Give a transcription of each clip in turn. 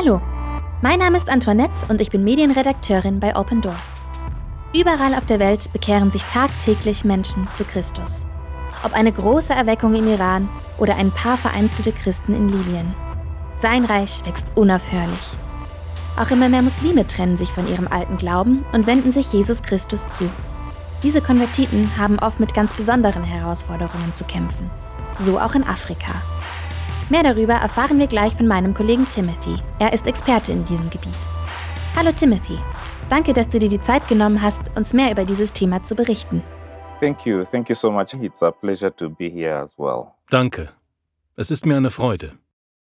Hallo, mein Name ist Antoinette und ich bin Medienredakteurin bei Open Doors. Überall auf der Welt bekehren sich tagtäglich Menschen zu Christus. Ob eine große Erweckung im Iran oder ein paar vereinzelte Christen in Libyen. Sein Reich wächst unaufhörlich. Auch immer mehr Muslime trennen sich von ihrem alten Glauben und wenden sich Jesus Christus zu. Diese Konvertiten haben oft mit ganz besonderen Herausforderungen zu kämpfen. So auch in Afrika. Mehr darüber erfahren wir gleich von meinem Kollegen Timothy. Er ist Experte in diesem Gebiet. Hallo Timothy. Danke, dass du dir die Zeit genommen hast, uns mehr über dieses Thema zu berichten. Thank you. Thank you so much. It's a pleasure to be here as well. Danke. Es ist mir eine Freude.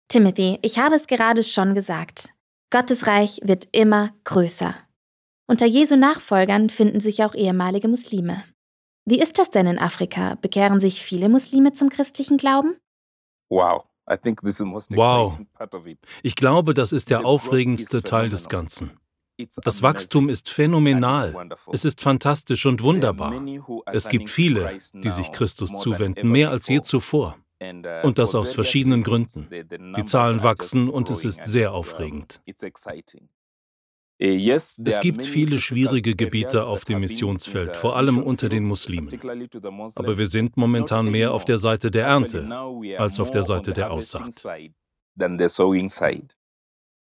Timothy, ich habe es gerade schon gesagt. Gottes Reich wird immer größer. Unter Jesu Nachfolgern finden sich auch ehemalige Muslime. Wie ist das denn in Afrika? Bekehren sich viele Muslime zum christlichen Glauben? Wow. Wow. Ich glaube, das ist der aufregendste Teil des Ganzen. Das Wachstum ist phänomenal. Es ist fantastisch und wunderbar. Es gibt viele, die sich Christus zuwenden, mehr als je zuvor. uh, Und das aus verschiedenen Gründen. Die Zahlen wachsen und es ist sehr aufregend. Es Es gibt viele schwierige Gebiete auf dem Missionsfeld, vor allem unter den Muslimen. Aber wir sind momentan mehr auf der Seite der Ernte als auf der Seite der Aussaat.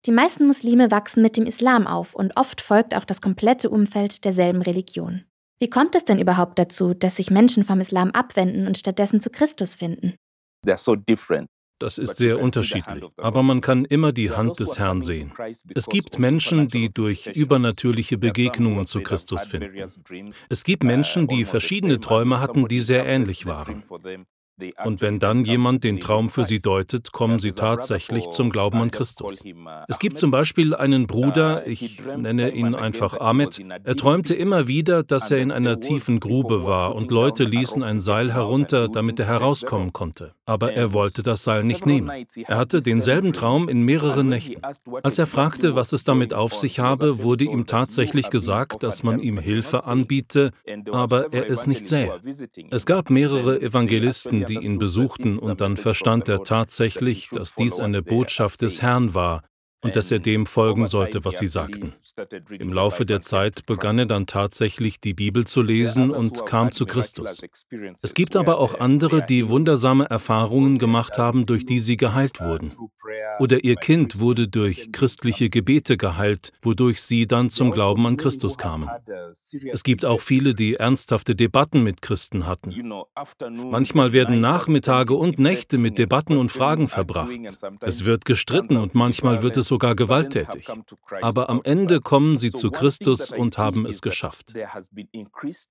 Die meisten Muslime wachsen mit dem Islam auf und oft folgt auch das komplette Umfeld derselben Religion. Wie kommt es denn überhaupt dazu, dass sich Menschen vom Islam abwenden und stattdessen zu Christus finden? Das ist sehr unterschiedlich, aber man kann immer die Hand des Herrn sehen. Es gibt Menschen, die durch übernatürliche Begegnungen zu Christus finden. Es gibt Menschen, die verschiedene Träume hatten, die sehr ähnlich waren. Und wenn dann jemand den Traum für sie deutet, kommen sie tatsächlich zum Glauben an Christus. Es gibt zum Beispiel einen Bruder, ich nenne ihn einfach Ahmed, er träumte immer wieder, dass er in einer tiefen Grube war und Leute ließen ein Seil herunter, damit er herauskommen konnte. Aber er wollte das Seil nicht nehmen. Er hatte denselben Traum in mehreren Nächten. Als er fragte, was es damit auf sich habe, wurde ihm tatsächlich gesagt, dass man ihm Hilfe anbiete, aber er es nicht sähe. Es gab mehrere Evangelisten, die ihn besuchten, und dann verstand er tatsächlich, dass dies eine Botschaft des Herrn war und dass er dem folgen sollte, was sie sagten. Im Laufe der Zeit begann er dann tatsächlich die Bibel zu lesen und kam zu Christus. Es gibt aber auch andere, die wundersame Erfahrungen gemacht haben, durch die sie geheilt wurden. Oder ihr Kind wurde durch christliche Gebete geheilt, wodurch sie dann zum Glauben an Christus kamen. Es gibt auch viele, die ernsthafte Debatten mit Christen hatten. Manchmal werden Nachmittage und Nächte mit Debatten und Fragen verbracht. Es wird gestritten und manchmal wird es sogar gewalttätig. Aber am Ende kommen sie zu Christus und haben es geschafft.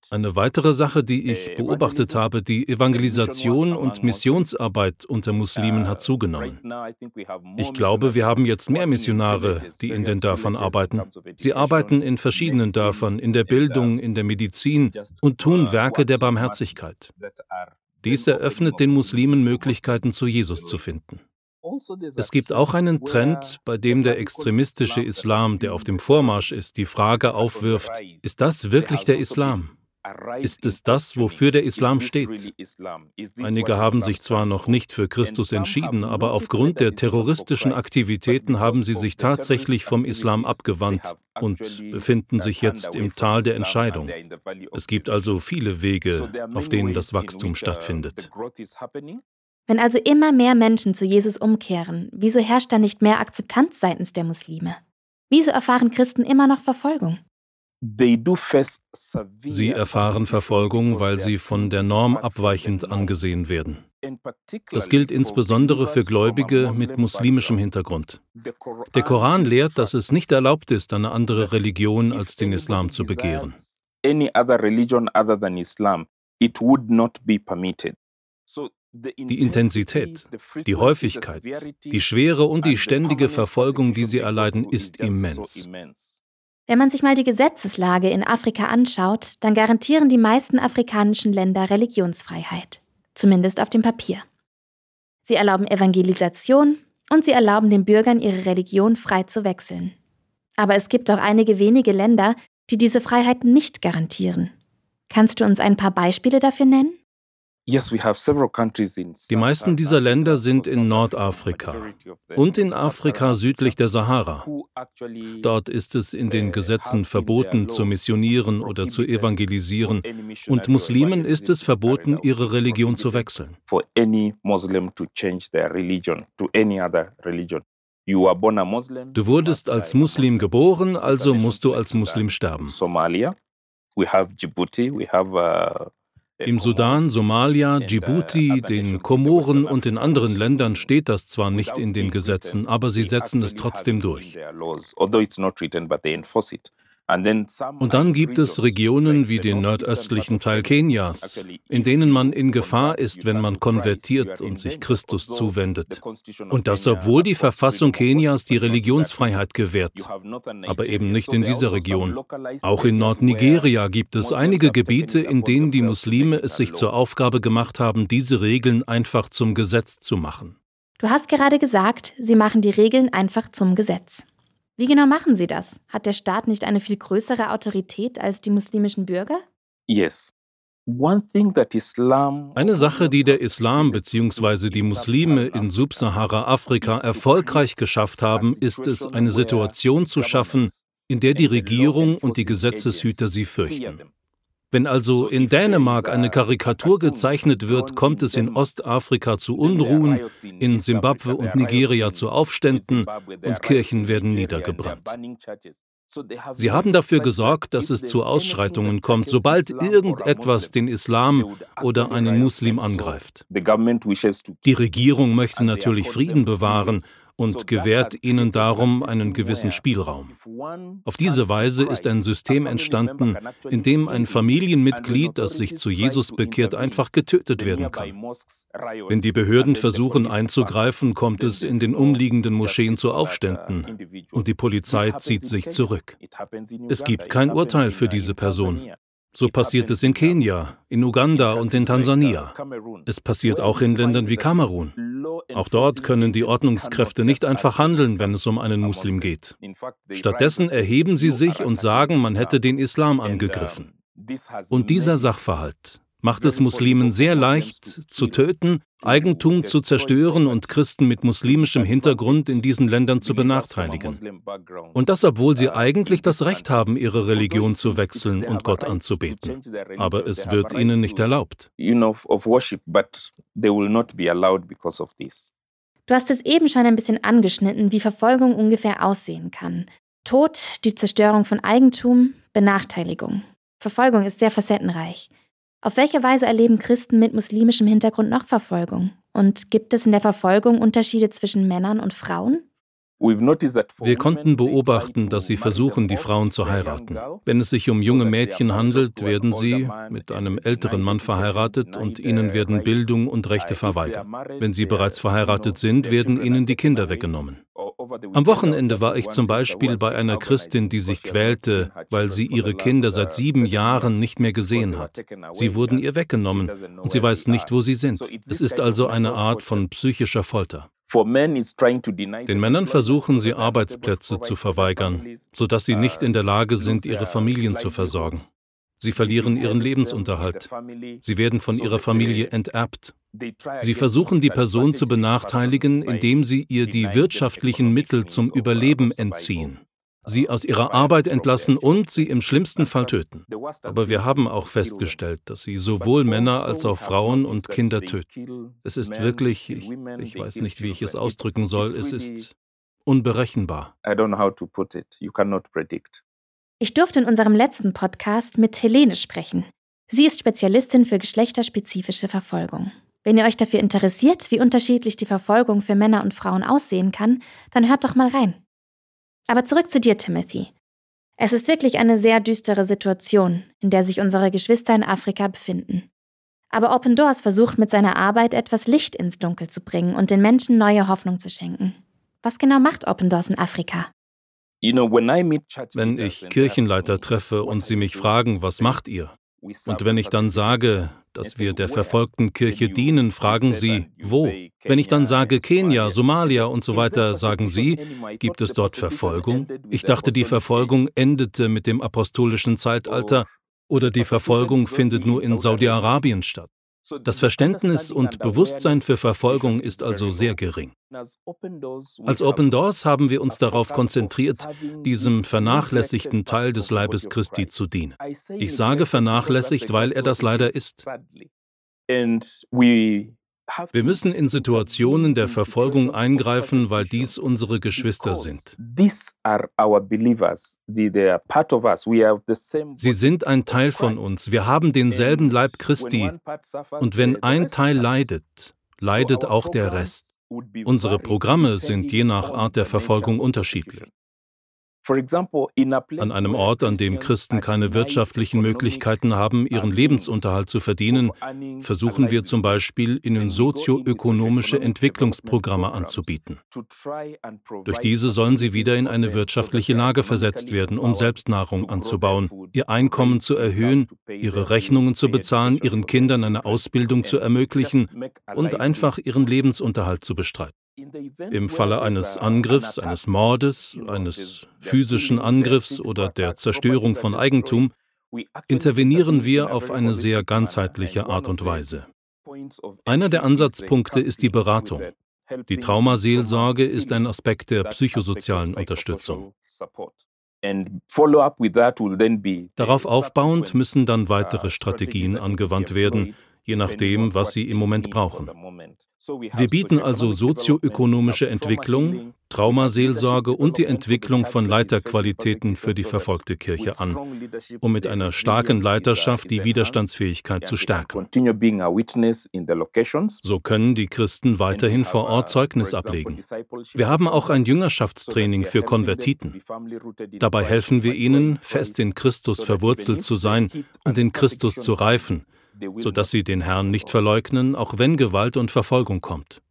Eine weitere Sache, die ich beobachtet habe, die Evangelisation und Missionsarbeit unter Muslimen hat zugenommen. Ich glaube, wir haben jetzt mehr Missionare, die in den Dörfern arbeiten. Sie arbeiten in verschiedenen Dörfern, in der Bildung, in der Medizin und tun Werke der Barmherzigkeit. Dies eröffnet den Muslimen Möglichkeiten, zu Jesus zu finden. Es gibt auch einen Trend, bei dem der extremistische Islam, der auf dem Vormarsch ist, die Frage aufwirft, ist das wirklich der Islam? Ist es das, wofür der Islam steht? Einige haben sich zwar noch nicht für Christus entschieden, aber aufgrund der terroristischen Aktivitäten haben sie sich tatsächlich vom Islam abgewandt und befinden sich jetzt im Tal der Entscheidung. Es gibt also viele Wege, auf denen das Wachstum stattfindet. Wenn also immer mehr Menschen zu Jesus umkehren, wieso herrscht da nicht mehr Akzeptanz seitens der Muslime? Wieso erfahren Christen immer noch Verfolgung? Sie erfahren Verfolgung, weil sie von der Norm abweichend angesehen werden. Das gilt insbesondere für Gläubige mit muslimischem Hintergrund. Der Koran lehrt, dass es nicht erlaubt ist, eine andere Religion als den Islam zu begehren. Die Intensität, die Häufigkeit, die Schwere und die ständige Verfolgung, die sie erleiden, ist immens. Wenn man sich mal die Gesetzeslage in Afrika anschaut, dann garantieren die meisten afrikanischen Länder Religionsfreiheit, zumindest auf dem Papier. Sie erlauben Evangelisation und sie erlauben den Bürgern ihre Religion frei zu wechseln. Aber es gibt auch einige wenige Länder, die diese Freiheit nicht garantieren. Kannst du uns ein paar Beispiele dafür nennen? Die meisten dieser Länder sind in Nordafrika und in Afrika südlich der Sahara. Dort ist es in den Gesetzen verboten, zu missionieren oder zu evangelisieren, und Muslimen ist es verboten, ihre Religion zu wechseln. Du wurdest als Muslim geboren, also musst du als Muslim sterben. We have Djibouti, we have uh, im Sudan, Somalia, Djibouti, den Komoren und in anderen Ländern steht das zwar nicht in den Gesetzen, aber sie setzen es trotzdem durch. Und dann gibt es Regionen wie den nordöstlichen Teil Kenias, in denen man in Gefahr ist, wenn man konvertiert und sich Christus zuwendet. Und das, obwohl die Verfassung Kenias die Religionsfreiheit gewährt, aber eben nicht in dieser Region. Auch in Nordnigeria gibt es einige Gebiete, in denen die Muslime es sich zur Aufgabe gemacht haben, diese Regeln einfach zum Gesetz zu machen. Du hast gerade gesagt, sie machen die Regeln einfach zum Gesetz. Wie genau machen Sie das? Hat der Staat nicht eine viel größere Autorität als die muslimischen Bürger? Yes. Eine Sache, die der Islam bzw. die Muslime in Subsahara-Afrika erfolgreich geschafft haben, ist es, eine Situation zu schaffen, in der die Regierung und die Gesetzeshüter sie fürchten. Wenn also in Dänemark eine Karikatur gezeichnet wird, kommt es in Ostafrika zu Unruhen, in Simbabwe und Nigeria zu Aufständen und Kirchen werden niedergebrannt. Sie haben dafür gesorgt, dass es zu Ausschreitungen kommt, sobald irgendetwas den Islam oder einen Muslim angreift. Die Regierung möchte natürlich Frieden bewahren und gewährt ihnen darum einen gewissen Spielraum. Auf diese Weise ist ein System entstanden, in dem ein Familienmitglied, das sich zu Jesus bekehrt, einfach getötet werden kann. Wenn die Behörden versuchen einzugreifen, kommt es in den umliegenden Moscheen zu Aufständen und die Polizei zieht sich zurück. Es gibt kein Urteil für diese Person. So passiert es in Kenia, in Uganda und in Tansania. Es passiert auch in Ländern wie Kamerun. Auch dort können die Ordnungskräfte nicht einfach handeln, wenn es um einen Muslim geht. Stattdessen erheben sie sich und sagen, man hätte den Islam angegriffen. Und dieser Sachverhalt macht es Muslimen sehr leicht, zu töten, Eigentum zu zerstören und Christen mit muslimischem Hintergrund in diesen Ländern zu benachteiligen. Und das, obwohl sie eigentlich das Recht haben, ihre Religion zu wechseln und Gott anzubeten. Aber es wird ihnen nicht erlaubt. Du hast es eben schon ein bisschen angeschnitten, wie Verfolgung ungefähr aussehen kann. Tod, die Zerstörung von Eigentum, Benachteiligung. Verfolgung ist sehr facettenreich. Auf welche Weise erleben Christen mit muslimischem Hintergrund noch Verfolgung? Und gibt es in der Verfolgung Unterschiede zwischen Männern und Frauen? Wir konnten beobachten, dass sie versuchen, die Frauen zu heiraten. Wenn es sich um junge Mädchen handelt, werden sie mit einem älteren Mann verheiratet und ihnen werden Bildung und Rechte verweigert. Wenn sie bereits verheiratet sind, werden ihnen die Kinder weggenommen. Am Wochenende war ich zum Beispiel bei einer Christin, die sich quälte, weil sie ihre Kinder seit sieben Jahren nicht mehr gesehen hat. Sie wurden ihr weggenommen und sie weiß nicht, wo sie sind. Es ist also eine Art von psychischer Folter. Den Männern versuchen sie Arbeitsplätze zu verweigern, sodass sie nicht in der Lage sind, ihre Familien zu versorgen. Sie verlieren ihren Lebensunterhalt. Sie werden von ihrer Familie enterbt. Sie versuchen die Person zu benachteiligen, indem sie ihr die wirtschaftlichen Mittel zum Überleben entziehen sie aus ihrer Arbeit entlassen und sie im schlimmsten Fall töten. Aber wir haben auch festgestellt, dass sie sowohl Männer als auch Frauen und Kinder töten. Es ist wirklich, ich, ich weiß nicht, wie ich es ausdrücken soll, es ist unberechenbar. Ich durfte in unserem letzten Podcast mit Helene sprechen. Sie ist Spezialistin für geschlechterspezifische Verfolgung. Wenn ihr euch dafür interessiert, wie unterschiedlich die Verfolgung für Männer und Frauen aussehen kann, dann hört doch mal rein. Aber zurück zu dir, Timothy. Es ist wirklich eine sehr düstere Situation, in der sich unsere Geschwister in Afrika befinden. Aber Open Doors versucht mit seiner Arbeit etwas Licht ins Dunkel zu bringen und den Menschen neue Hoffnung zu schenken. Was genau macht Open Doors in Afrika? Wenn ich Kirchenleiter treffe und sie mich fragen, was macht ihr? Und wenn ich dann sage, dass wir der verfolgten Kirche dienen, fragen sie, wo? Wenn ich dann sage Kenia, Somalia und so weiter, sagen sie, gibt es dort Verfolgung? Ich dachte, die Verfolgung endete mit dem apostolischen Zeitalter oder die Verfolgung findet nur in Saudi-Arabien statt. Das Verständnis und Bewusstsein für Verfolgung ist also sehr gering. Als Open Doors haben wir uns darauf konzentriert, diesem vernachlässigten Teil des Leibes Christi zu dienen. Ich sage vernachlässigt, weil er das leider ist. Wir müssen in Situationen der Verfolgung eingreifen, weil dies unsere Geschwister sind. Sie sind ein Teil von uns. Wir haben denselben Leib Christi. Und wenn ein Teil leidet, leidet auch der Rest. Unsere Programme sind je nach Art der Verfolgung unterschiedlich. An einem Ort, an dem Christen keine wirtschaftlichen Möglichkeiten haben, ihren Lebensunterhalt zu verdienen, versuchen wir zum Beispiel, ihnen sozioökonomische Entwicklungsprogramme anzubieten. Durch diese sollen sie wieder in eine wirtschaftliche Lage versetzt werden, um Selbstnahrung anzubauen, ihr Einkommen zu erhöhen, ihre Rechnungen zu bezahlen, ihren Kindern eine Ausbildung zu ermöglichen und einfach ihren Lebensunterhalt zu bestreiten. Im Falle eines Angriffs, eines Mordes, eines physischen Angriffs oder der Zerstörung von Eigentum intervenieren wir auf eine sehr ganzheitliche Art und Weise. Einer der Ansatzpunkte ist die Beratung. Die Traumaseelsorge ist ein Aspekt der psychosozialen Unterstützung. Darauf aufbauend müssen dann weitere Strategien angewandt werden, je nachdem, was sie im Moment brauchen. Wir bieten also sozioökonomische Entwicklung, Traumaseelsorge und die Entwicklung von Leiterqualitäten für die verfolgte Kirche an, um mit einer starken Leiterschaft die Widerstandsfähigkeit zu stärken. So können die Christen weiterhin vor Ort Zeugnis ablegen. Wir haben auch ein Jüngerschaftstraining für Konvertiten. Dabei helfen wir ihnen, fest in Christus verwurzelt zu sein und in Christus zu reifen sodass sie den Herrn nicht verleugnen, auch wenn Gewalt und Verfolgung kommt.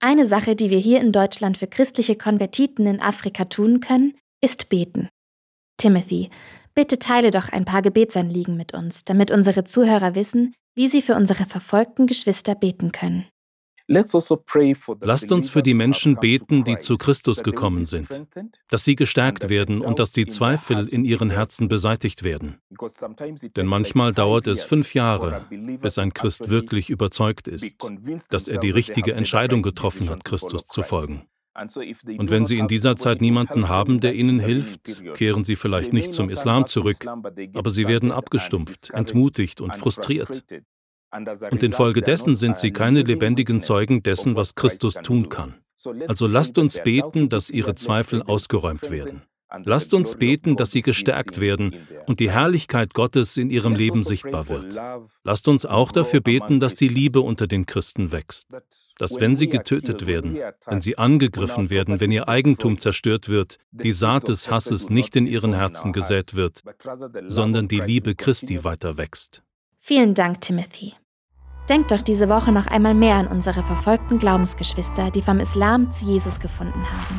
Eine Sache, die wir hier in Deutschland für christliche Konvertiten in Afrika tun können, ist beten. Timothy, bitte teile doch ein paar Gebetsanliegen mit uns, damit unsere Zuhörer wissen, wie sie für unsere verfolgten Geschwister beten können. Also Lasst uns für die Menschen beten, die zu Christus gekommen sind, dass sie gestärkt werden und dass die Zweifel in ihren Herzen beseitigt werden. Denn manchmal dauert es fünf Jahre, bis ein Christ wirklich überzeugt ist, dass er die richtige Entscheidung getroffen hat, Christus zu folgen. Und wenn Sie in dieser Zeit niemanden haben, der Ihnen hilft, kehren Sie vielleicht nicht zum Islam zurück, aber Sie werden abgestumpft, entmutigt und frustriert. Und infolgedessen sind sie keine lebendigen Zeugen dessen, was Christus tun kann. Also lasst uns beten, dass ihre Zweifel ausgeräumt werden. Lasst uns beten, dass sie gestärkt werden und die Herrlichkeit Gottes in ihrem Leben sichtbar wird. Lasst uns auch dafür beten, dass die Liebe unter den Christen wächst. Dass wenn sie getötet werden, wenn sie angegriffen werden, wenn ihr Eigentum zerstört wird, die Saat des Hasses nicht in ihren Herzen gesät wird, sondern die Liebe Christi weiter wächst. Vielen Dank, Timothy. Denkt doch diese Woche noch einmal mehr an unsere verfolgten Glaubensgeschwister, die vom Islam zu Jesus gefunden haben.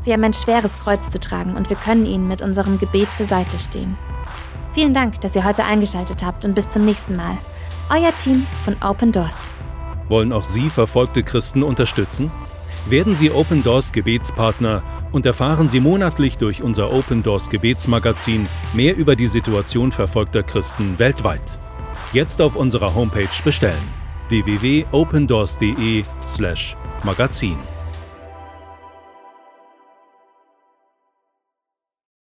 Sie haben ein schweres Kreuz zu tragen und wir können ihnen mit unserem Gebet zur Seite stehen. Vielen Dank, dass ihr heute eingeschaltet habt und bis zum nächsten Mal. Euer Team von Open Doors. Wollen auch Sie verfolgte Christen unterstützen? Werden Sie Open Doors Gebetspartner und erfahren Sie monatlich durch unser Open Doors Gebetsmagazin mehr über die Situation verfolgter Christen weltweit. Jetzt auf unserer Homepage bestellen www.opendoors.de/magazin.